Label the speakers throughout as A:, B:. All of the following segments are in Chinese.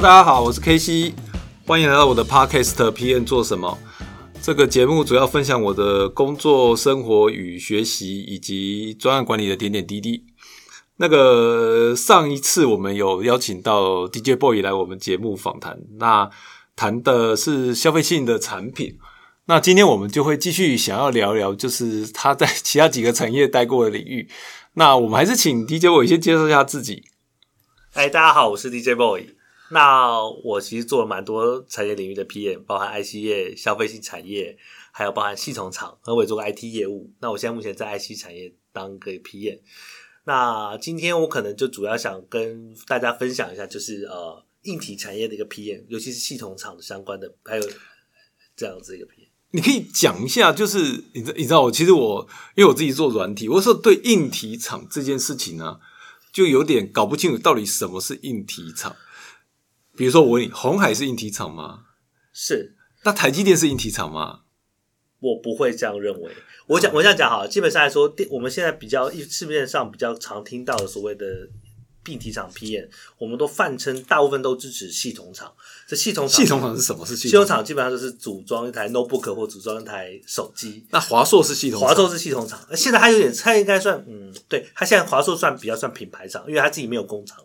A: 大家好，我是 K C，欢迎来到我的 Podcast PM 做什么？这个节目主要分享我的工作、生活与学习，以及专案管理的点点滴滴。那个上一次我们有邀请到 DJ Boy 来我们节目访谈，那谈的是消费性的产品。那今天我们就会继续想要聊聊，就是他在其他几个产业待过的领域。那我们还是请 DJ Boy 先介绍一下自己。
B: 哎，大家好，我是 DJ Boy。那我其实做了蛮多产业领域的 PM，包含 IC 业、消费性产业，还有包含系统厂，和我也做过 IT 业务。那我现在目前在 IC 产业当个 PM。那今天我可能就主要想跟大家分享一下，就是呃硬体产业的一个 PM，尤其是系统厂相关的，还有这样子一个 PM。
A: 你可以讲一下，就是你知你知道我其实我因为我自己做软体，我说对硬体厂这件事情呢，就有点搞不清楚到底什么是硬体厂。比如说，我问你，红海是硬体厂吗？
B: 是。
A: 那台积电是硬体厂吗？
B: 我不会这样认为。我讲，我这样讲好了。基本上来说，电我们现在比较市面上比较常听到的所谓的硬体厂 PM，我们都泛称，大部分都支持系统厂。这系统厂
A: 系统厂是什么？是
B: 系统厂基本上就是组装一台 notebook 或组装一台手机。
A: 那华硕是系统，
B: 华硕是系统厂。现在它有点，它应该算，嗯，对，它现在华硕算比较算品牌厂，因为它自己没有工厂。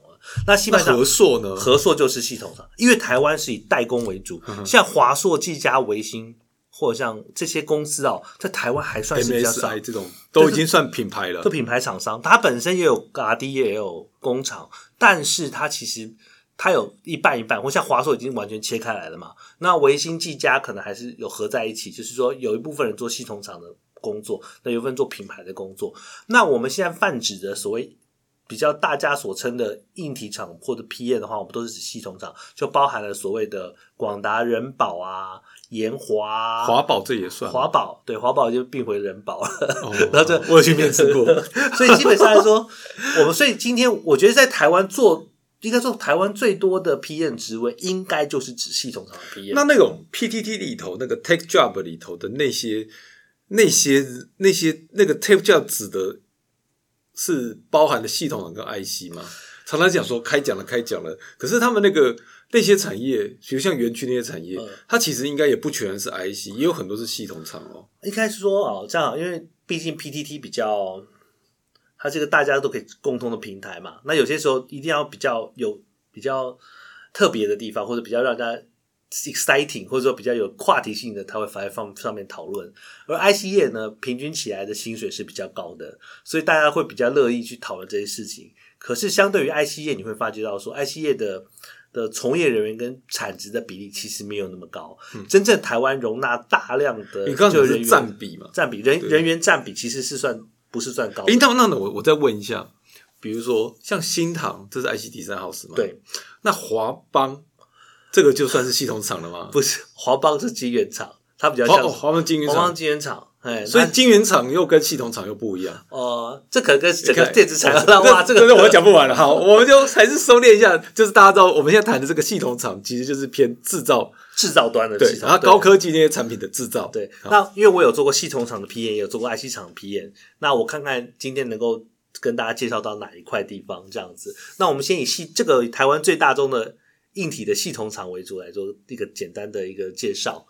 B: 那西班牙
A: 和硕呢？
B: 和硕就是系统厂，因为台湾是以代工为主，像华硕、技嘉、维新，或者像这些公司哦，在台湾还算是比较少，
A: 这种都已经算品牌了。
B: 做品牌厂商，它本身也有 R D 也有工厂，但是它其实它有一半一半，或像华硕已经完全切开来了嘛。那维新、技嘉可能还是有合在一起，就是说有一部分人做系统厂的工作，那有一部分做品牌的工作。那我们现在泛指的所谓。比较大家所称的硬体厂或者 PM 的话，我们都是指系统厂，就包含了所谓的广达、人保啊、延华、
A: 华宝，这也算
B: 华宝。对，华宝就并回人保了。然后这
A: 我有去面试过，
B: 所以基本上来说，我们所以今天我觉得在台湾做，应该说台湾最多的 PM 职位，应该就是指系统厂的 PM。
A: 那那种 PTT 里头那个 Take Job 里头的那些那些那些那个 Take Job 指的。是包含了系统厂跟 IC 吗？常常讲说开讲了开讲了，可是他们那个那些产业，比如像园区那些产业，它其实应该也不全是 IC，也有很多是系统厂哦。
B: 一开始说哦，这样，因为毕竟 PTT 比较，它这个大家都可以共通的平台嘛。那有些时候一定要比较有比较特别的地方，或者比较让大家。Exciting 或者说比较有话题性的，他会放在放上面讨论。而 IC 业呢，平均起来的薪水是比较高的，所以大家会比较乐意去讨论这些事情。可是相对于 IC 业，你会发觉到说，IC 业的的从业人员跟产值的比例其实没有那么高。真正台湾容纳大量的
A: 就人员占比嘛，
B: 占比人人员占比其实是算不是算高。
A: 诶，那那我我再问一下，比如说像新塘，这是 IC 第三号是吗？
B: 对，
A: 那华邦。这个就算是系统厂了吗？
B: 不是，华邦是晶圆厂，它比较像
A: 华邦晶圆厂。
B: 华邦晶圆厂，哎，
A: 所以晶圆厂又跟系统厂又不一样。
B: 哦，这可能跟整个电子产业 哇，这个
A: 我讲不完了。好，我们就还是收敛一下，就是大家知道，我们现在谈的这个系统厂，其实就是偏制造、
B: 制造端的
A: 对，然后高科技那些产品的制造。
B: 对，那因为我有做过系统厂的 PM，也有做过 IC 厂的 PM，那我看看今天能够跟大家介绍到哪一块地方这样子。那我们先以系这个台湾最大宗的。硬体的系统厂为主来做一个简单的一个介绍。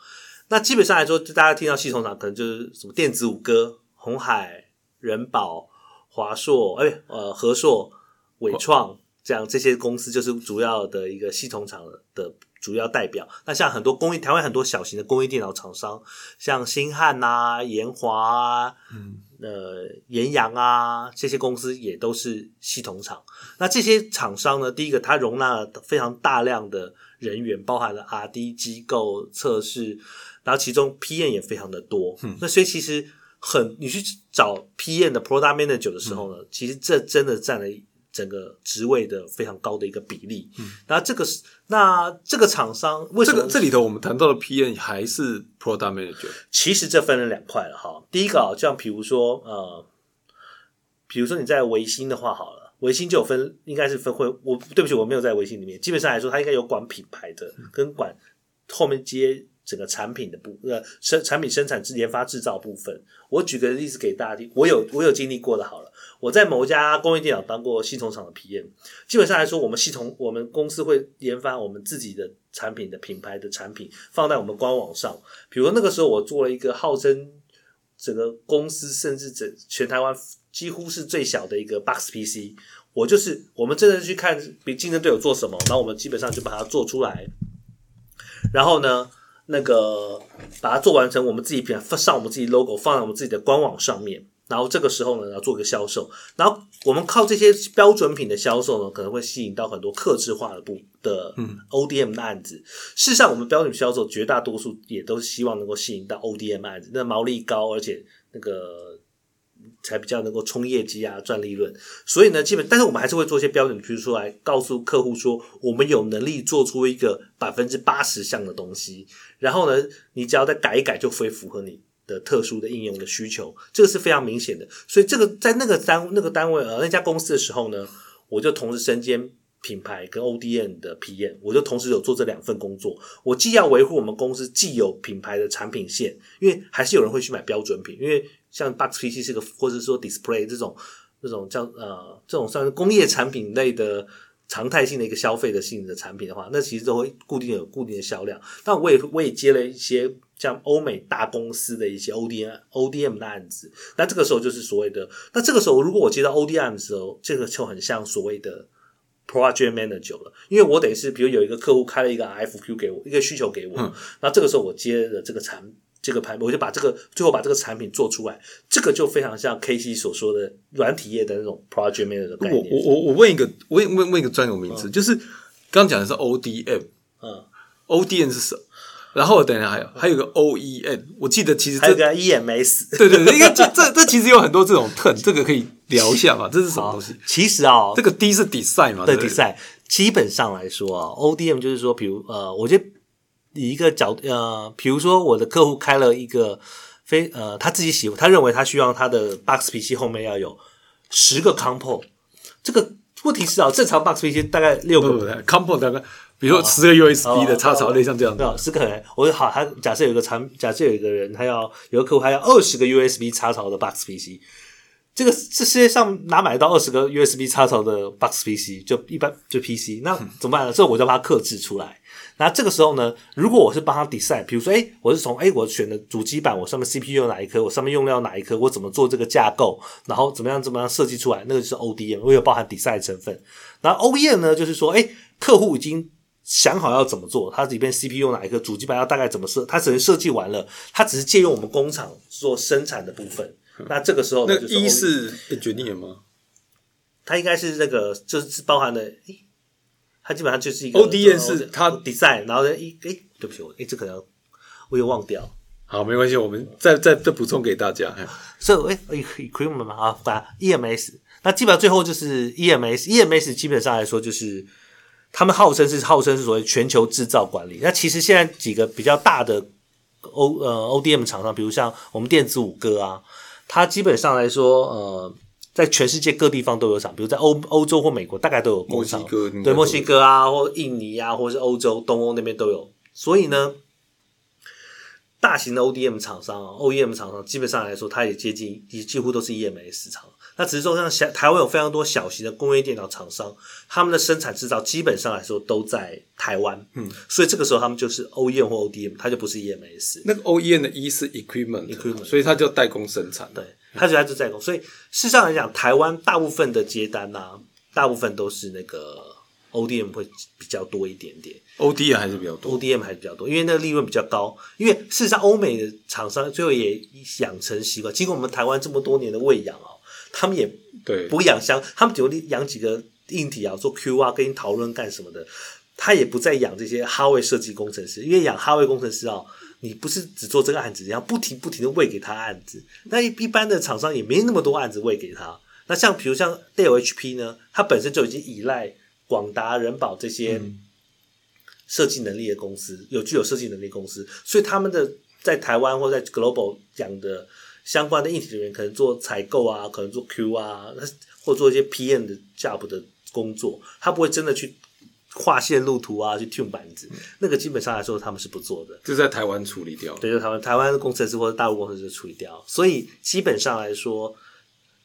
B: 那基本上来说，大家听到系统厂，可能就是什么电子五哥、红海、人保、华硕，哎，呃，和硕、伟创这样这些公司，就是主要的一个系统厂的主要代表。那像很多工艺，台湾很多小型的工艺电脑厂商，像星汉啊、研华，嗯。呃，岩阳啊，这些公司也都是系统厂。那这些厂商呢，第一个，它容纳了非常大量的人员，包含了 R D 机构测试，然后其中 P N 也非常的多。那所以其实很，你去找 P N 的 Product Manager 的时候呢，其实这真的占了。整个职位的非常高的一个比例，嗯，那这个是那这个厂商为什么
A: 这里头我们谈到的 PM 还是 Product Manager？
B: 其实这分了两块了哈。第一个啊，像比如说呃，比如说你在维新的话好了，维新就有分，应该是分会。我对不起，我没有在维新里面。基本上来说，它应该有管品牌的，跟管后面接整个产品的部呃生产品生产制研发制造部分。我举个例子给大家听，我有我有经历过的，好了，我在某一家工业电脑当过系统厂的 PM，基本上来说，我们系统我们公司会研发我们自己的产品的品牌的产品放在我们官网上，比如那个时候我做了一个号称整个公司甚至整全台湾几乎是最小的一个 Box PC。我就是我们真的去看比竞争对手做什么，然后我们基本上就把它做出来，然后呢，那个把它做完成，我们自己品上我们自己 logo，放在我们自己的官网上面，然后这个时候呢，然后做个销售，然后我们靠这些标准品的销售呢，可能会吸引到很多克制化的部的 ODM 的案子。事实上，我们标准销售绝大多数也都希望能够吸引到 ODM 案子，那毛利高，而且那个。才比较能够冲业绩啊，赚利润。所以呢，基本，但是我们还是会做一些标准，比如说来告诉客户说，我们有能力做出一个百分之八十项的东西。然后呢，你只要再改一改，就会符合你的特殊的应用的需求。这个是非常明显的。所以这个在那个单那个单位呃那家公司的时候呢，我就同时身兼品牌跟 ODM 的 PM，我就同时有做这两份工作。我既要维护我们公司既有品牌的产品线，因为还是有人会去买标准品，因为。像 Box PC 是个，或者说 Display 这种，这种叫呃，这种算是工业产品类的常态性的一个消费的性的产品的话，那其实都会固定有固定的销量。但我也我也接了一些像欧美大公司的一些 ODM ODM 的案子。那这个时候就是所谓的，那这个时候如果我接到 ODM 的时候，这个就很像所谓的 Project Manager 了，因为我等于是比如有一个客户开了一个 FQ 给我，一个需求给我，那这个时候我接的这个产。这个牌，我就把这个最后把这个产品做出来，这个就非常像 K C 所说的软体业的那种 project manager 的概念。
A: 我我我问一个，问问问一个专有名词，就是刚讲的是 O D M，嗯，O D M 是什么？然后等一下还有还有个 O E N，我记得其实这
B: 个 E M S，
A: 对对对，因为这这这其实有很多这种 turn，这个可以聊一下嘛？这是什么东西？
B: 其实啊，
A: 这个 D 是 design 嘛？
B: 对，design。基本上来说啊，O D M 就是说，比如呃，我觉得。以一个角呃，比如说我的客户开了一个非呃，他自己喜欢，他认为他需要他的 box PC 后面要有十个 compo，这个问题是啊，正常 box PC 大概六个
A: compo 大概，比如说十个 USB 的插槽类像这样
B: 子，十个。我好，他假设有一个产，假设有一个人他要有个客户他要二十个 USB 插槽的 box PC，这个这世界上哪买到二十个 USB 插槽的 box PC？就一般就 PC，那怎么办呢？这我就把它克制出来。那这个时候呢，如果我是帮他 design，比如说，哎，我是从哎，我选的主机板，我上面 CPU 哪一颗，我上面用料哪一颗，我怎么做这个架构，然后怎么样怎么样设计出来，那个就是 ODM，我有包含 design 成分。然后 OEM 呢，就是说，哎，客户已经想好要怎么做，他里边 CPU 哪一颗，主机板要大概怎么设，他只能设计完了，他只是借用我们工厂做生产的部分。那这个时候，
A: 那一是决定了吗？
B: 它应该是那个，就是包含的。它基本上就是一个
A: O D N 是它
B: design，然后呢，一哎，对不起，我哎，这可能我又忘掉。
A: 好，没关系，我们再再再补充给大家。
B: 所以，哎，equipment 嘛，啊，把 E M S，那基本上最后就是 E M S，E M S 基本上来说就是他们号称是号称是所谓全球制造管理。那其实现在几个比较大的 O 呃 O D M 厂商，比如像我们电子五哥啊，它基本上来说，呃。在全世界各地方都有厂，比如在欧欧洲或美国，大概都有工厂。对，墨西哥啊，或印尼啊，或者是欧洲东欧那边都有。所以呢，大型的 ODM 厂商啊、OEM 厂商，基本上来说，它也接近，也几乎都是 EMS 市场。那只是说，像小台湾有非常多小型的工业电脑厂商，他们的生产制造基本上来说都在台湾。嗯，所以这个时候他们就是 OEM 或 ODM，它就不是 EMS。
A: 那个 OEM 的 E 是 equipment，equipment，所以它叫代工生产。
B: 对。它主要是在工，所以事实上来讲，台湾大部分的接单啊，大部分都是那个 ODM 会比较多一点点
A: ，ODM 还是比较多
B: ，ODM 还是比较多，因为那个利润比较高。因为事实上，欧美的厂商最后也养成习惯，经过我们台湾这么多年的喂养哦，他们也
A: 对
B: 不养箱，他们只养几个硬体啊，做 Q 啊，跟你讨论干什么的，他也不再养这些哈位设计工程师，因为养哈位工程师啊。你不是只做这个案子，然后不停不停的喂给他案子，那一一般的厂商也没那么多案子喂给他。那像比如像 Dell HP 呢，它本身就已经依赖广达、人保这些设计能力的公司，有具有设计能力公司，所以他们的在台湾或在 Global 讲的相关的硬体人员，可能做采购啊，可能做 Q 啊，或做一些 PM 的 job 的工作，他不会真的去。画线路图啊，去 tune 板子，那个基本上来说他们是不做的。
A: 就在台湾处理掉。
B: 对，就台湾台湾的工程师或者大陆工程师处理掉。所以基本上来说，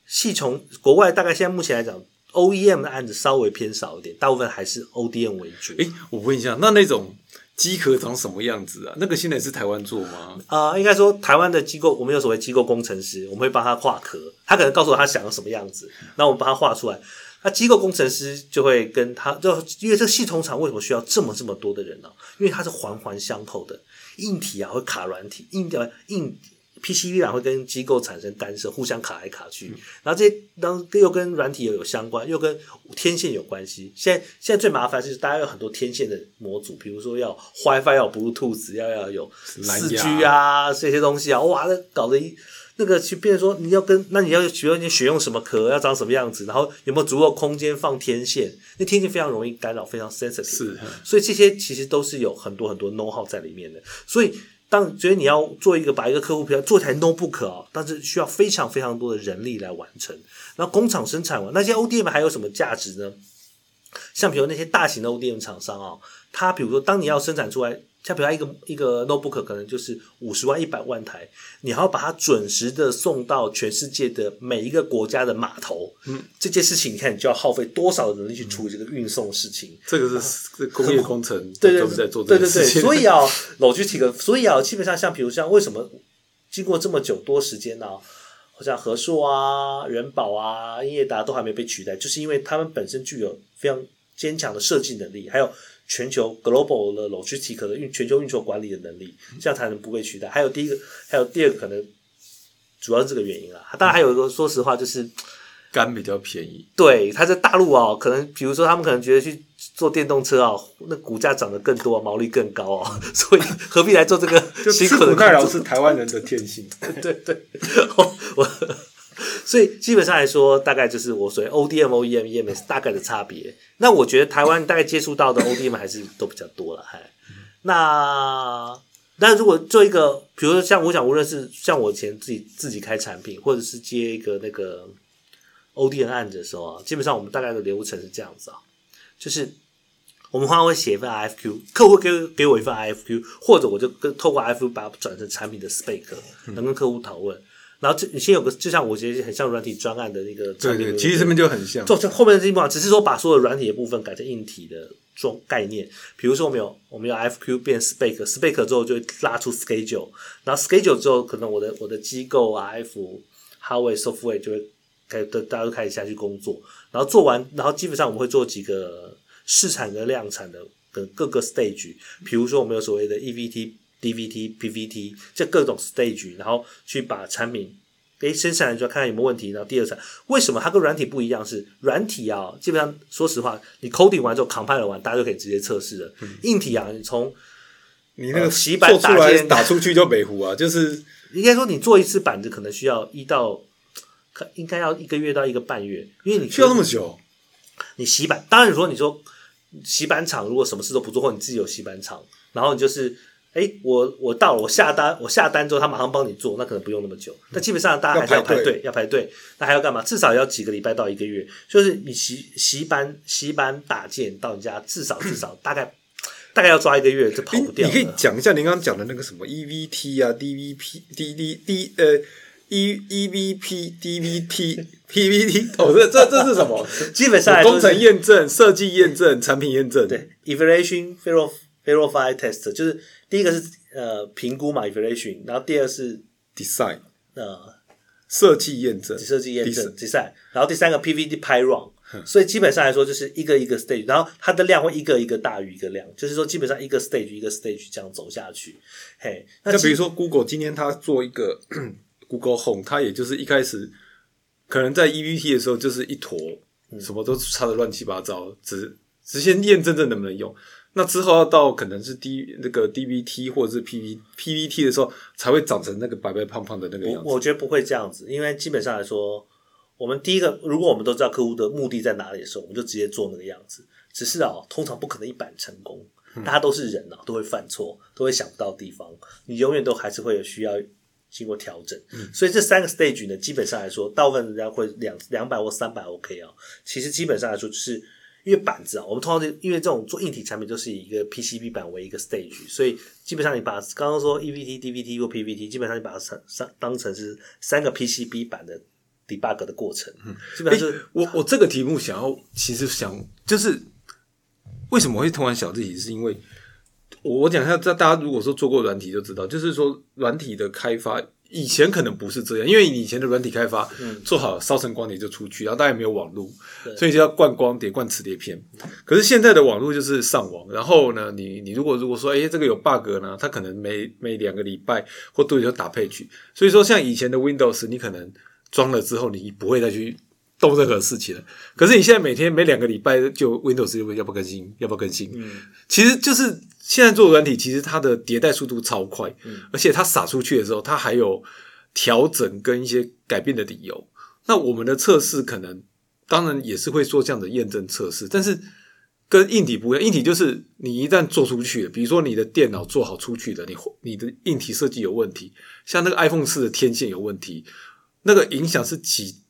B: 系从国外大概现在目前来讲，OEM 的案子稍微偏少一点，大部分还是 ODM 为主。
A: 诶，我问一下，那那种机壳长什么样子啊？那个现在是台湾做吗？
B: 啊、应该说台湾的机构，我们有所谓机构工程师，我们会帮他画壳，他可能告诉我他想要什么样子，那我们帮他画出来。那机构工程师就会跟他，就因为这个系统厂为什么需要这么这么多的人呢、因为它是环环相扣的，硬体啊会卡软体，硬呃硬 PCB 软会跟机构产生干涉，互相卡来卡去，然后这些然后又跟软体又有相关，又跟天线有关系。现在现在最麻烦是大家有很多天线的模组，比如说要 WiFi 要有 Bluetooth，要要有四 G 啊这些东西啊，哇，那搞得一那个去变成说你要跟那你要比如你选用什么壳，要长什么样子，然后有没有足够空间放天线？那天线非常容易干扰，非常 sensitive。
A: 是，
B: 所以这些其实都是有很多很多 know how 在里面的。所以当觉得你要做一个把一个客户标做台 notebook 啊，但是需要非常非常多的人力来完成。然后工厂生产完，那些 ODM 还有什么价值呢？像比如那些大型的 ODM 厂商啊，它比如说当你要生产出来，像比如它一个一个 notebook 可能就是五十万、一百万台，你还要把它准时的送到全世界的每一个国家的码头，嗯，这件事情你看你就要耗费多少的能力去处理这个运送事情。
A: 这个是这工业工程，
B: 对对
A: 在做这
B: 对对对。所以啊，logistic，所以啊，基本上像比如像为什么经过这么久多时间呢、好像和硕啊、人保啊、英业达都还没被取代，就是因为他们本身具有非常坚强的设计能力，还有全球 global 的 logistic 的运全球运筹管理的能力，这样才能不被取代。还有第一个，还有第二个可能主要是这个原因啦。当然还有一个，说实话就是。
A: 肝比较便宜，
B: 对，他在大陆啊，可能比如说他们可能觉得去做电动车啊，那股价涨得更多，毛利更高哦，所以何必来做这个
A: 就
B: 辛苦的
A: 吃苦耐劳是台湾人的天性。
B: 对对，我我所以基本上来说，大概就是我所谓 ODM、OEM、EMS 大概的差别。那我觉得台湾大概接触到的 ODM 还是都比较多了，还那。那如果做一个，比如说像我想，无论是像我以前自己自己开产品，或者是接一个那个 ODM 案子的时候啊，基本上我们大概的流程是这样子啊，就是我们通常会写一份 IFQ，客户给给我一份 IFQ，或者我就跟透过 IFQ 把它转成产品的 spec，能跟客户讨论。然后这你先有个，就像我觉得很像软体专案的那个产品，
A: 对对，其实这边就很像。
B: 做成后面的这一部分，只是说把所有软体的部分改成硬体的种概念。比如说我们有我们有 FQ 变 spec，spec 之后就会拉出 schedule，然后 schedule 之后，可能我的我的机构啊，F hardware software 就会开大大家都开始下去工作，然后做完，然后基本上我们会做几个试产跟量产的的各个 stage，比如说我们有所谓的 EVT。DVT、PVT 这各种 stage，然后去把产品诶生产完之后看看有没有问题，然后第二层为什么它跟软体不一样？是软体啊，基本上说实话，你 coding 完之后 compile 完，大家就可以直接测试了。硬体啊，你从
A: 你那个
B: 呃洗板
A: 做出来
B: 打
A: 出去就北湖啊，就是
B: 应该说你做一次板子可能需要一到，可应该要一个月到一个半月，因为你
A: 需要那么久。
B: 你洗板，当然你说你说洗板厂如果什么事都不做，或你自己有洗板厂，然后你就是。哎，我我到了，我下单，我下单之后，他马上帮你做，那可能不用那么久。但基本上大家还是要排队，要排队。那还要干嘛？至少要几个礼拜到一个月。就是你习习班、习班打件到你家，至少至少大概大概要抓一个月，就跑不掉
A: 你可以讲一下您刚刚讲的那个什么 EVT 啊、DVP、D D D 呃 E EVP、DVT、PVT 哦，这这这是什么？
B: 基本上
A: 工程验证、设计验证、产品验证。
B: 对，evaluation verify verify test 就是第一个是呃评估嘛 evaluation，然后第二是
A: ，design。
B: 呃
A: 设计验证、
B: 设计验证
A: Design
B: 然后第三个 PVD 拍 run，所以基本上来说就是一个一个 stage，然后它的量会一个一个大于一个量，就是说基本上一个 stage 一个 stage 这样走下去。嘿，那
A: 就比如说 Google 今天它做一个 Google Home，它也就是一开始可能在 EVT 的时候就是一坨，
B: 嗯。
A: 什么都插的乱七八糟，只只先验证这能不能用。那之后要到可能是 D 那个 DVT 或者是 PV PVT 的时候，才会长成那个白白胖胖的那个样子。
B: 我我觉得不会这样子，因为基本上来说，我们第一个，如果我们都知道客户的目的在哪里的时候，我们就直接做那个样子。只是啊，通常不可能一板成功，大家都是人啊，都会犯错，都会想不到地方，你永远都还是会有需要经过调整。所以这三个 stage 呢，基本上来说，大部分人家会两两百或三百 OK 啊。其实基本上来说，就是因为板子啊，我们通常就因为这种做硬体产品就是以一个 PCB 板为一个 stage，所以基本上你把刚刚说 EVT、DVT 或 PVT，基本上你把它上上当成是三个 PCB 板的 debug 的过程，嗯。基本上是
A: 我我这个题目想要，其实想就是为什么会突然想这题，是因为我我讲一下，这大家如果说做过软体就知道，就是说软体的开发以前可能不是这样，因为以前的软体开发、做好烧成光碟就出去，然后大家也没有网络，所以就要灌光碟、灌磁碟片。可是现在的网络就是上网，然后呢，你你如果如果说哎、这个有 bug 呢，它可能每每两个礼拜或多久就打配去，所以说像以前的 Windows，你可能装了之后你不会再去动任何事情了。可是你现在每天每两个礼拜就 Windows 要不要更新，要不要更新？其实就是现在做软体，其实它的迭代速度超快，而且它撒出去的时候，它还有调整跟一些改变的理由。那我们的测试可能当然也是会做这样的验证测试，但是跟硬体不一样，硬体就是你一旦做出去了，比如说你的电脑做好出去的，你你的硬体设计有问题，像那个 iPhone 四的天线有问题，那个影响是几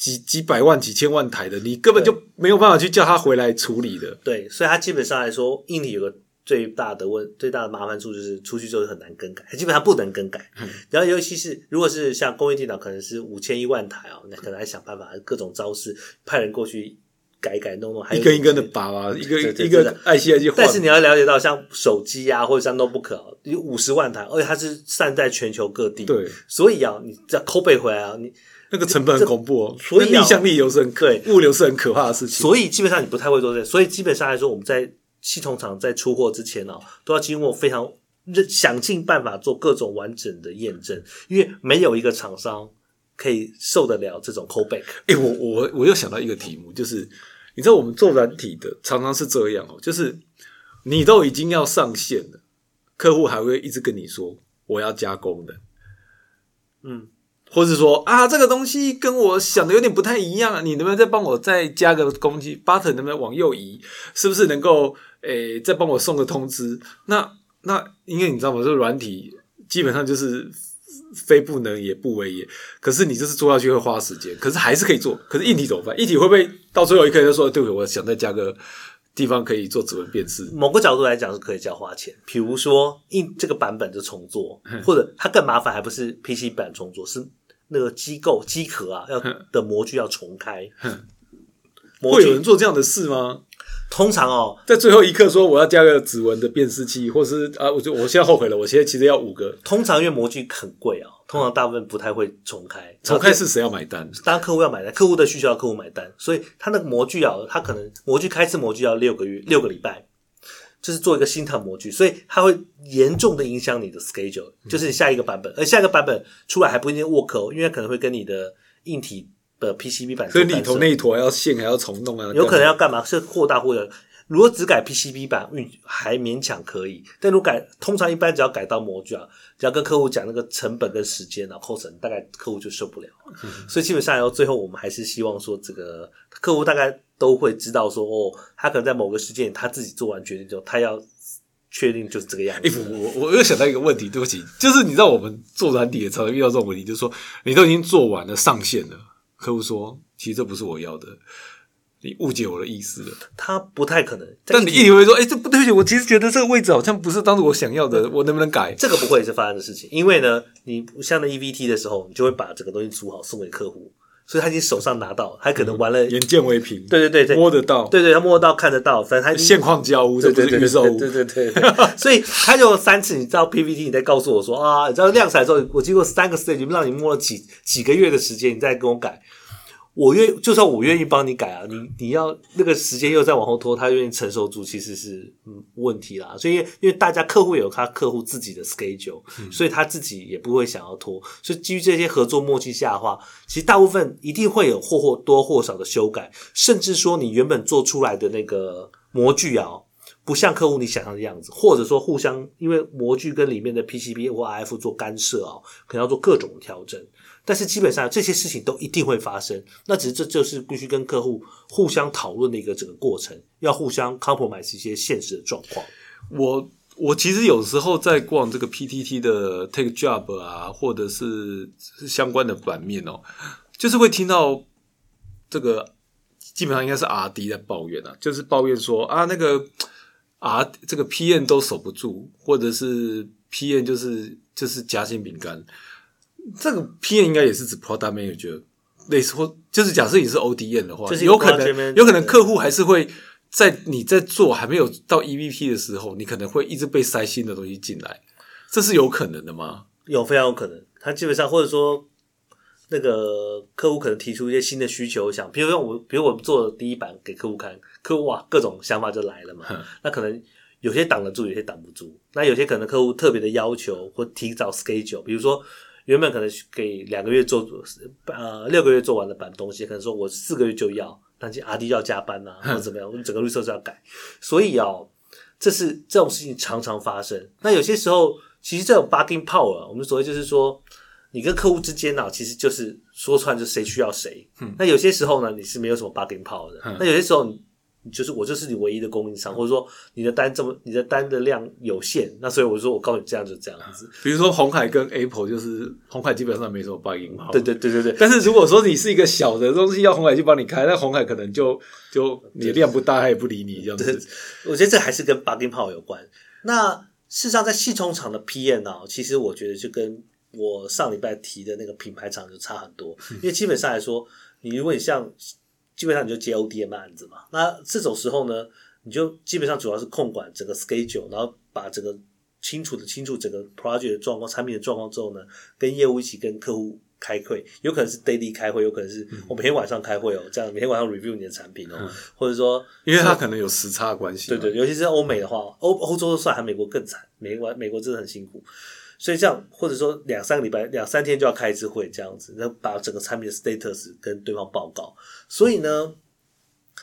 A: 几几百万、几千万台的，你根本就没有办法去叫他回来处理的。
B: 对，所以它基本上来说，硬体有个最大的问最大的麻烦处就是出去之后很难更改，基本上不能更改。然后尤其是如果是像工业电脑，可能是五千一万台哦，那可能还想办法各种招式派人过去改改弄弄，还有
A: 一根一根的拔啊，一个一个
B: 对
A: IC IC 换。
B: 但是你要了解到，像手机啊，或者像 notebook 啊，有五十万台，而且它是散在全球各地。
A: 对，
B: 所以啊，你这抠背回来啊，你
A: 那个成本很恐怖哦，
B: 所以
A: 逆向力流是很可
B: 对
A: 物流是很可怕的事情。
B: 所以基本上你不太会做这，所以基本上来说，我们在系统厂在出货之前哦，都要经过非常认想尽办法做各种完整的验证，因为没有一个厂商可以受得了这种 callback。
A: 哎、我我我又想到一个题目，就是你知道我们做软体的常常是这样哦，就是你都已经要上线了，客户还会一直跟你说我要加功能，
B: 嗯，
A: 或是说啊这个东西跟我想的有点不太一样，你能不能再帮我再加个攻击 button 能不能往右移？是不是能够诶、再帮我送个通知？那那因为你知道吗？这个软体基本上就是非不能也不为也。可是你就是做下去会花时间，可是还是可以做。可是硬体怎么办？硬体会不会到最后一刻就说，对不起，我想再加个地方可以做指纹辨识？
B: 某个角度来讲是可以叫花钱，比如说印这个版本就重做，或者它更麻烦，还不是 PC 版重做，是那个机构机壳啊要的模具要重开。模
A: 会有人做这样的事吗？
B: 通常哦，
A: 在最后一刻说我要加个指纹的辨识器，或是啊，我就我现在后悔了，我现在其实要五个。
B: 通常因为模具很贵啊，通常大部分不太会重开。
A: 重开是谁要买单？
B: 当然客户要买单，客户的需求要客户买单，所以他那个模具啊，他可能模具开次模具要六个月六个礼拜，就是做一个新的模具，所以它会严重的影响你的 schedule，就是你下一个版本，而下一个版本出来还不一定 work，哦因为可能会跟你的硬体的 PCB 板
A: 所以里头那一坨还要线还要重弄啊，
B: 有可能要干嘛？是扩大或小。如果只改 PCB 版，运还勉强可以，但如果改，通常一般只要改到模具啊，只要跟客户讲那个成本跟时间啊，cost，大概客户就受不了。所以基本上，然后最后我们还是希望说，这个客户大概都会知道说，哦，他可能在某个时间点他自己做完决定之后，他要确定就是这个样
A: 哎、
B: 子。
A: 我我我又想到一个问题，对不起，就是你知道我们做软体也常常遇到这种问题，就是说你都已经做完了上线了，客户说其实这不是我要的，你误解我的意思了。
B: 他不太可能，
A: 但你一定会说，哎、这不对不起，我其实觉得这个位置好像不是当时我想要的，我能不能改？
B: 这个不会是发生的事情，因为呢，你像那 EVT 的时候，你就会把这个东西组好送给客户，所以他已经手上拿到，他可能玩了，
A: 眼见为凭，
B: 对对对对，
A: 摸得到，
B: 对对，他摸得到看得到，反正他
A: 现况交屋，这
B: 对对对
A: 不是预售屋。
B: 对对对 所以他就有三次，你知道 PPT，你在告诉我说啊，你知道量产之后，我经过三个 stage，让你摸了几几个月的时间，你再跟我改。我愿就算我愿意帮你改啊，你你要那个时间又再往后拖，他愿意承受住，其实是嗯问题啦。所以因为大家客户有他客户自己的 schedule，、所以他自己也不会想要拖。所以基于这些合作默契下的话，其实大部分一定会有或或多或少的修改，甚至说你原本做出来的那个模具啊，不像客户你想象的样子，或者说互相因为模具跟里面的 PCB 或 RF 做干涉啊，可能要做各种调整。但是基本上这些事情都一定会发生，那只是这就是必须跟客户互相讨论的一个整个过程，要互相 compromise 一些现实的状况。
A: 我我其实有时候在逛这个 PTT 的 Take Job 啊，或者是相关的版面哦，就是会听到这个基本上应该是 R D 在抱怨啊，就是抱怨说啊，那个 R 这个 P N 都守不住，或者是 P N 就是就是夹心饼干。这个 P N 应该也是指 Product Manager 类似，或就是假设你是 O D N 的话，
B: 就是
A: 有可能有可能客户还是会在你在做还没有到 E V P 的时候，你可能会一直被塞新的东西进来，这是有可能的吗？
B: 有非常有可能，他基本上或者说那个客户可能提出一些新的需求，想，比如说我，比如我们做第一版给客户看，客户哇各种想法就来了嘛，那可能有些挡得住，有些挡不住，那有些可能客户特别的要求或提早 schedule，比如说原本可能给两个月做呃六个月做完的版东西，可能说我四个月就要，但是 R D 要加班啊，或者怎么样，我们整个绿色是要改，所以哦，这是这种事情常常发生。那有些时候，其实这种 bugging power，我们所谓就是说，你跟客户之间呢、其实就是说穿就谁需要谁。那有些时候呢，你是没有什么 bugging power 的。那有些时候你。你就是我就是你唯一的供应商，或者说你的单这么你的单的量有限，那所以我说我告诉你这样就这样子。
A: 比如说红海跟 Apple，就是红海基本上没什么 bug 好，
B: 对对对对对，
A: 但是如果说你是一个小的东西，要红海去帮你开，那红海可能就就你的量不大，他也不理你这样子。
B: 我觉得这还是跟 bugging power 有关。那事实上，在系统厂的 PM 啊，其实我觉得就跟我上礼拜提的那个品牌厂就差很多，因为基本上来说，你如果你像基本上你就接 ODM 案子嘛，那这种时候呢，你就基本上主要是控管整个 schedule，然后把整个清楚的清楚整个 project 的状况、产品的状况之后呢，跟业务一起跟客户开会，有可能是 daily 开会，有可能是我每天晚上开会哦，这样每天晚上 review 你的产品哦，或者说
A: 因为它可能有时差的关系。
B: 对对，尤其是欧美的话，欧欧洲算，还美国更惨，美国美国真的很辛苦。所以这样，或者说两三个礼拜、两三天就要开一次会，这样子，然后把整个产品的 status 跟对方报告。所以呢，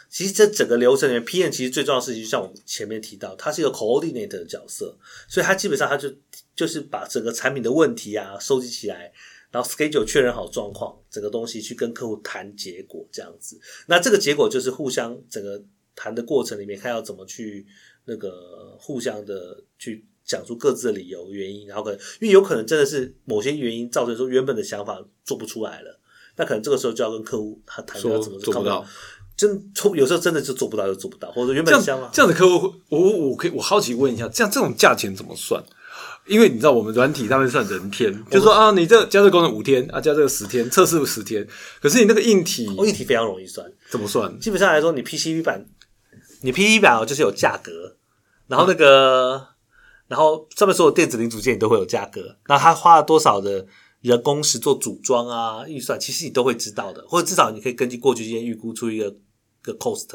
B: 其实这整个流程里面，PM 其实最重要的事情，就像我前面提到，它是一个 coordinator 的角色，所以它基本上它就就是把整个产品的问题啊收集起来，然后 schedule 确认好状况，整个东西去跟客户谈结果这样子。那这个结果就是互相整个谈的过程里面，看要怎么去那个互相的去。讲出各自的理由、原因，然后可能因为有可能真的是某些原因造成说原本的想法做不出来了，那可能这个时候就要跟客户他谈要怎么
A: 做不到，
B: 真做有时候真的就做不到就做不到，或者原本想法
A: 这样的客户，我我可以我好奇问一下，这样这种价钱怎么算？因为你知道我们软体上面算人天，就说啊，你这加这个功能五天啊，加这个十天，测试十天，可是你那个硬体，
B: 哦，硬体非常容易算，
A: 怎么算？
B: 基本上来说，你 PCB 版，你 PCB 版哦就是有价格，然后那个。然后上面所有电子零组件你都会有价格，那他花了多少的人工时做组装啊？预算其实你都会知道的，或者至少你可以根据过去经验预估出一个个 cost。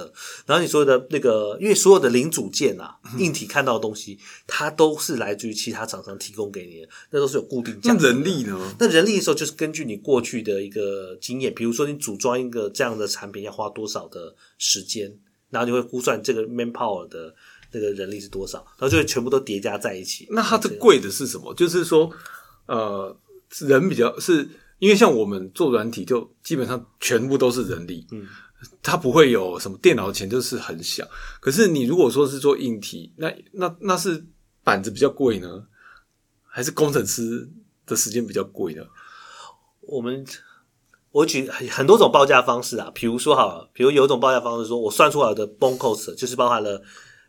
B: 然后你所有的那个，因为所有的零组件啊，硬体看到的东西，它都是来自于其他厂商提供给你的，那都是有固定价。
A: 那人力呢？
B: 那人力的时候就是根据你过去的一个经验，比如说你组装一个这样的产品要花多少的时间，然后你会估算这个 manpower 的。那个人力是多少，然后就会全部都叠加在一起。
A: 那它这贵的是什么？就是说，呃，人比较是因为像我们做软体，就基本上全部都是人力，嗯，它不会有什么电脑的钱，就是很小。可是你如果说是做硬体，那那那是板子比较贵呢，还是工程师的时间比较贵呢？
B: 我们我举很多种报价方式啊，比如说好，比如有一种报价方式，说我算出来的 bone cost 就是包含了。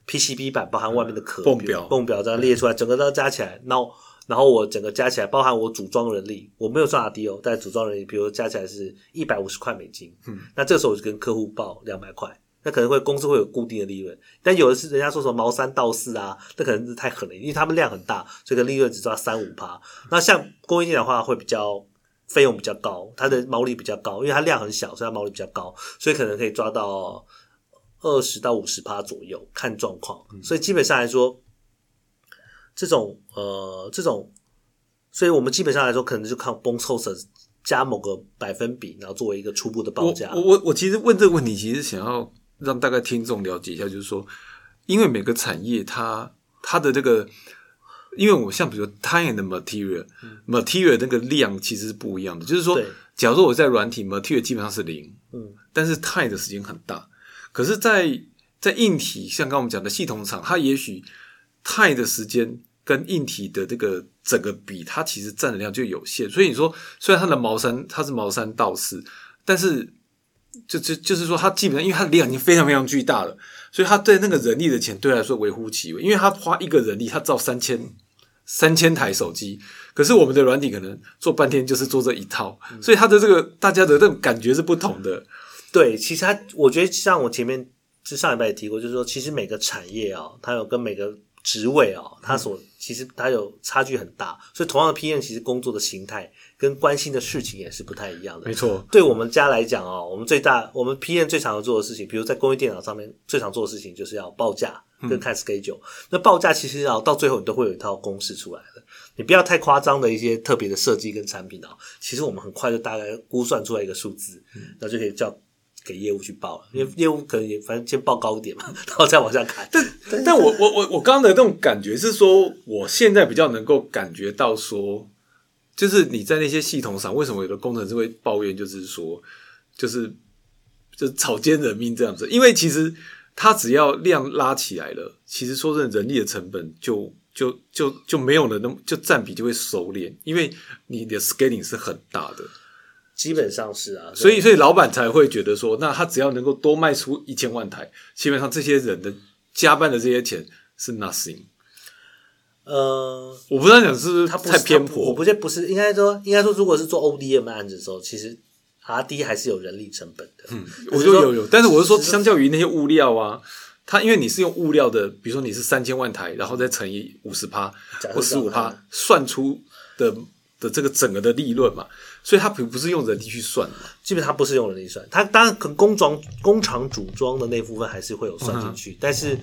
B: PCB 板包含外面的壳，
A: 泵表，
B: 泵表这样列出来，整个都加起来，然后然后我整个加起来，包含我组装人力，我没有算 R D O，但组装人力，比如加起来是一百五十块美金，嗯，那这个时候我就跟客户报两百块，那可能会公司会有固定的利润，但有的是人家说什么毛三到四啊，那可能是太狠了，因为他们量很大，所以个利润只抓三五趴。那像供应链的话，会比较费用比较高，它的毛利比较高，因为它量很小，所以它毛利比较高，所以可能可以抓到。二十到五十趴左右，看状况。所以基本上来说，这种呃，这种，所以我们基本上来说，可能就看 bone cost 加某个百分比，然后作为一个初步的报价。
A: 我我我其实问这个问题，其实想要让大概听众了解一下，就是说，因为每个产业它它的这个，因为我像比如说 time and material，material 那个量其实是不一样的。就是说，假如说我在软体 material 基本上是零，嗯，但是 time 的时间很大。可是，在在硬体，像刚我们讲的系统厂，它也许钛的时间跟硬体的这个整个比，它其实占的量就有限。所以你说，虽然它的毛三它是毛三到四，但是就就就是说，它基本上因为它的量已经非常非常巨大了，所以它对那个人力的钱对他来说微乎其微，因为它花一个人力，它造三千三千台手机，可是我们的软体可能做半天就是做这一套，所以它的这个大家的这种感觉是不同的。
B: 对，其实它，我觉得像我前面是上礼拜也提过，就是说，其实每个产业啊、它有跟每个职位啊、它所其实它有差距很大，所以同样的 PM，其实工作的形态跟关心的事情也是不太一样的。
A: 没错，
B: 对我们家来讲哦，我们最大我们 PM 最常做的事情，比如在工业电脑上面最常做的事情就是要报价跟看 schedule。那报价其实啊，到最后你都会有一套公式出来的。你不要太夸张的一些特别的设计跟产品啊，其实我们很快就大概估算出来一个数字，那就可以叫给业务去报了。因为业务可能也反正先报高一点嘛，然后再往下砍。
A: 但但我我我我刚刚的那种感觉是说，我现在比较能够感觉到说，就是你在那些系统上，为什么有的工程师会抱怨，就是说，就是就是草菅人命这样子？因为其实他只要量拉起来了，其实说真的，人力的成本就就就就没有了，那么就占比就会收敛，因为你的 scaling 是很大的。
B: 基本上是啊，
A: 所以，所以老板才会觉得说，那他只要能够多卖出一千万台，基本上这些人的加班的这些钱是 nothing。
B: 呃，
A: 我不知道讲是不是
B: 它不
A: 太偏
B: 颇我，不是不是，应该说应该说，如果是做 ODM 案子的时候，其实 R D 还是有人力成本的。嗯，
A: 我就有有，但是我是说，相较于那些物料啊，它因为你是用物料的，比如说你是三千万台，然后再乘以五十趴或十五趴，算出的的这个整个的利润嘛，所以它不不是用人力去算的。
B: 基本上不是用人力算，它当然可能工装工厂组装的那部分还是会有算进去，但是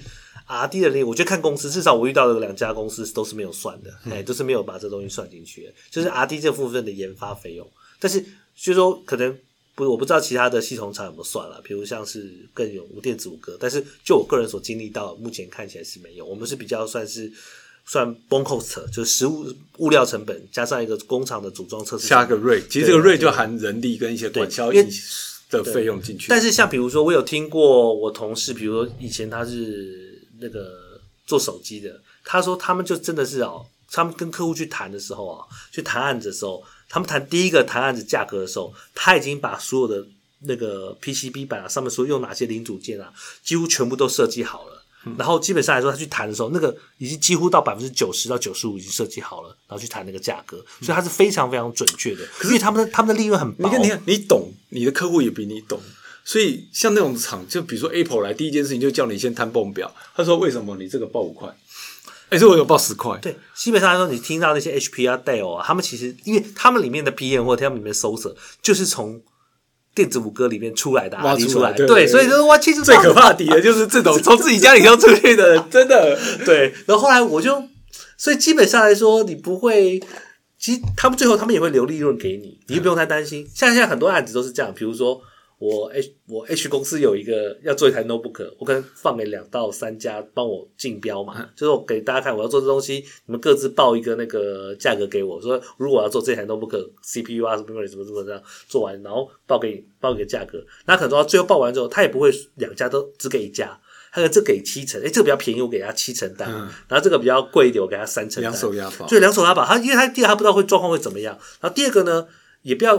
B: R D 的力，我觉得看公司，至少我遇到的两家公司都是没有算的，哎、都是没有把这东西算进去的，就是 R D 这部分的研发费用。但是就是说可能不，我不知道其他的系统厂有没有算了，比如像是更有无电子五哥，但是就我个人所经历到，目前看起来是没有，我们是比较算是。算 bon cost 就是食物物料成本加上一个工厂的组装测试
A: 加个 rate，其实这个 rate 就含人力跟一些管销的费用进去。
B: 但是像比如说，我有听过我同事，比如说以前他是那个做手机的，他说他们就真的是哦，他们跟客户去谈的时候啊，去谈案子的时候，他们谈第一个谈案子价格的时候，他已经把所有的那个 PCB 板啊上面说用哪些零组件啊，几乎全部都设计好了。然后基本上来说，他去谈的时候，那个已经几乎到百分之九十到九十五已经设计好了，然后去谈那个价格，所以它是非常非常准确的。可是他们的他们的利润很薄，
A: 你看，你看，你懂，你的客户也比你懂，所以像那种厂，就比如说 Apple 来，第一件事情就叫你先摊泵表。他说为什么你这个报五块？哎、这我有报十块。
B: 对，基本上来说，你听到那些 HP 啊、Dell 啊，他们其实因为他们里面的 PM 或者他们里面的搜索，就是从电子五歌里面出来的
A: 挖
B: RD
A: 出
B: 出来，对，
A: 来对对
B: 所以就是哇，其实
A: 最可怕的敌人就是这种 从自己家里头出去的人，真的。
B: 对。然后后来我就，所以基本上来说，你不会，其实他们最后他们也会留利润给你，你就不用太担心。像现在很多案子都是这样，比如说。我 H 我 H 公司有一个要做一台 notebook，我可能放给两到三家帮我竞标嘛，就是我给大家看我要做这东西，你们各自报一个那个价格给我，说如果我要做这台 notebook CPU 啊什么什么什么什么这样做完，然后报给你报一个价格，那可能到最后报完之后，他也不会两家都只给一家。他可这给七成，哎，这个比较便宜，我给他七成单，然后这个比较贵一点，我给他三成单，
A: 两手押宝
B: 就两手押宝。他因为他第二他不知道会状况会怎么样，然后第二个呢，也不要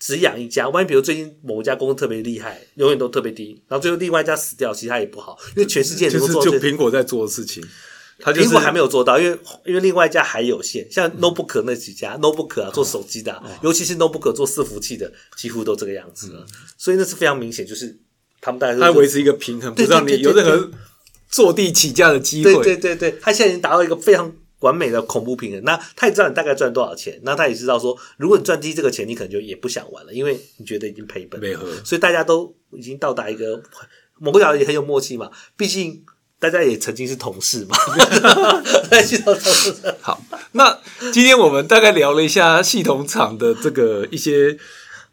B: 只养一家，万一比如最近某一家公司特别厉害，永远都特别低，然后最后另外一家死掉，其实他也不好，因为全世界能
A: 就是就
B: 够做这
A: 苹果在做的事情，他就是
B: 苹果还没有做到，因为因为另外一家还有限，像 notebook 那几家、notebook 啊做手机的啊、尤其是 notebook 做伺服器的，几乎都这个样子了，所以那是非常明显，就是他们大概是
A: 他维持一个平衡，不
B: 对
A: 让你有任何坐地起价的机
B: 对
A: 会。
B: 对对对，他现在已经达到一个非常完美的恐怖平衡。那他也知道你大概赚多少钱，那他也知道说，如果你赚低这个钱，你可能就也不想玩了，因为你觉得已经赔本所以大家都已经到达一个某个角度也很有默契嘛，毕竟。大家也曾经是同事嘛。
A: 好，那今天我们大概聊了一下系统厂的这个一些，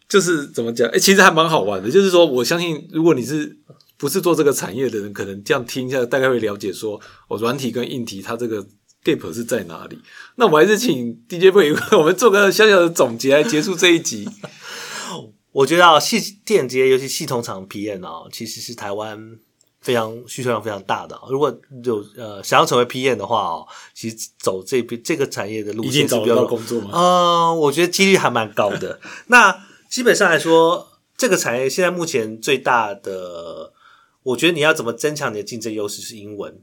A: 就是怎么讲？哎、其实还蛮好玩的。就是说，我相信如果你是不是做这个产业的人，可能这样听一下，大概会了解说，哦，软体跟硬体它这个 gap 是在哪里。那我还是请 DJ 贝我们做个小小的总结来结束这一集。
B: 我觉得啊，系电接尤其系统厂 PM 啊，其实是台湾非常需求量非常大的啊。如果有呃想要成为 PM 的话哦，其实走这边这个产业的路线是比较
A: 到工作吗？
B: 嗯，我觉得几率还蛮高的。那基本上来说这个产业现在目前最大的，我觉得你要怎么增强你的竞争优势是英文。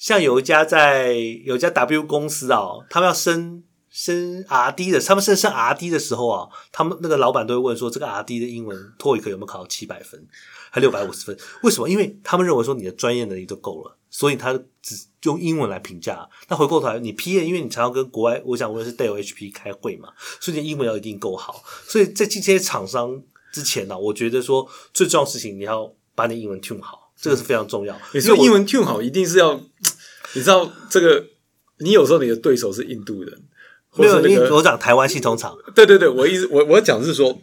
B: 像有一家在有一家 W 公司啊，他们要升升 R D 的，他们升升 R D 的时候啊，他们那个老板都会问说，这个 R D 的英文托一克有没有考到七百分，还六百五十分？为什么？因为他们认为说你的专业能力都够了，所以他只用英文来评价。那回过头来，你 P A，因为你常常跟国外，我想问的是 Dell H P 开会嘛，所以你英文要一定够好。所以在进这些厂商之前呢，我觉得说最重要的事情，你要把你英文 tune 好，这个是非常重要。
A: 你说英文 tune 好，一定是要。你知道这个？你有时候你的对手是印度人，
B: 没有？因为我讲台湾系统厂。
A: 对对对，我意思我我讲是说，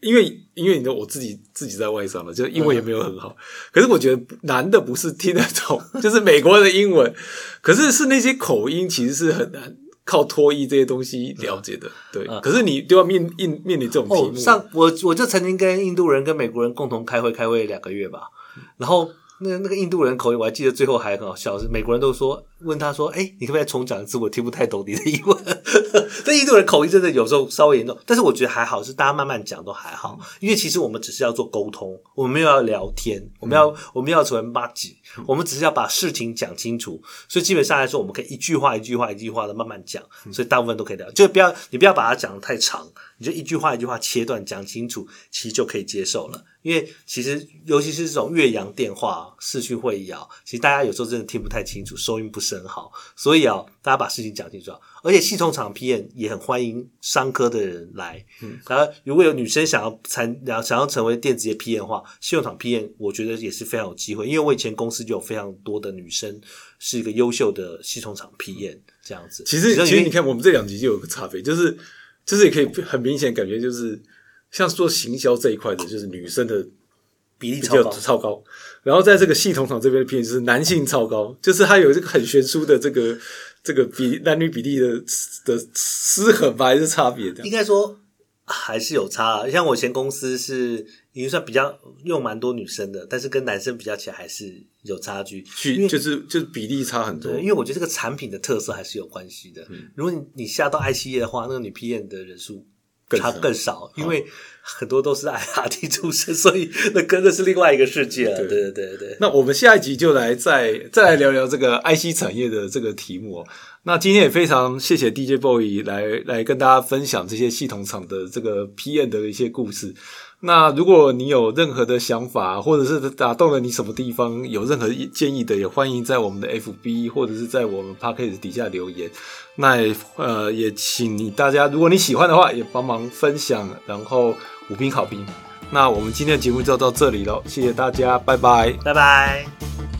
A: 因为因为你知道我自己自己在外商了，就英文也没有很好。可是我觉得难的不是听得懂，就是美国的英文，可是是那些口音其实是很难靠脱衣这些东西了解的。对，可是你都要面面面临这种题目。
B: 上我我就曾经跟印度人跟美国人共同开会，开会两个月吧，然后。那那个印度人口音，我还记得最后还很好笑，是美国人都说问他说：“哎，你可不可以重讲一次？我听不太懂你的英文。”这印度人口音真的有时候稍微严重，但是我觉得还好，是大家慢慢讲都还好，因为其实我们只是要做沟通，我们没有要聊天，我们要我们要成为妈吉，我们只是要把事情讲清楚，所以基本上来说，我们可以一句话一句话一句话的慢慢讲，所以大部分都可以聊，就不要你不要把它讲的太长，你就一句话一句话切断讲清楚，其实就可以接受了。因为其实，尤其是这种越洋电话、视讯会议啊，其实大家有时候真的听不太清楚，收音不是很好。所以啊，大家把事情讲清楚。而且系统厂 PM 也很欢迎商科的人来。嗯，然后如果有女生想要参，想要成为电子业 PM 的话，系统厂 PM 我觉得也是非常有机会。因为我以前公司就有非常多的女生是一个优秀的系统厂 PM 这样子。
A: 其实，其实你看我们这两集就有个差别，就是就是也可以很明显感觉就是。像做行销这一块的，就是女生的
B: 比例超高，
A: 超高。然后在这个系统厂这边的偏，就是男性超高，就是它有这个很悬殊的这个这个比男女比例的的失衡吧，还是差别的？
B: 应该说还是有差。像我前公司是已经算比较用蛮多女生的，但是跟男生比较起来还是有差距，
A: 就是就是比例差很多。
B: 因为我觉得这个产品的特色还是有关系的。如果你你下到 I 企业的话，那个女 PM 的人数。差更少，因为很多都是 IRT 出身，所以那跟的是另外一个世界了。对对对对。
A: 那我们下一集就来再再来聊聊这个 IC 产业的这个题目。那今天也非常谢谢 DJ Boy 来来跟大家分享这些系统厂的这个 PM 的一些故事。那如果你有任何的想法，或者是打动了你什么地方，有任何建议的，也欢迎在我们的 FB 或者是在我们 p a c k a g e 底下留言。那呃，也请你大家，如果你喜欢的话，也帮忙分享，然后五评好评。那我们今天的节目就到这里了，谢谢大家，拜拜，
B: 拜拜。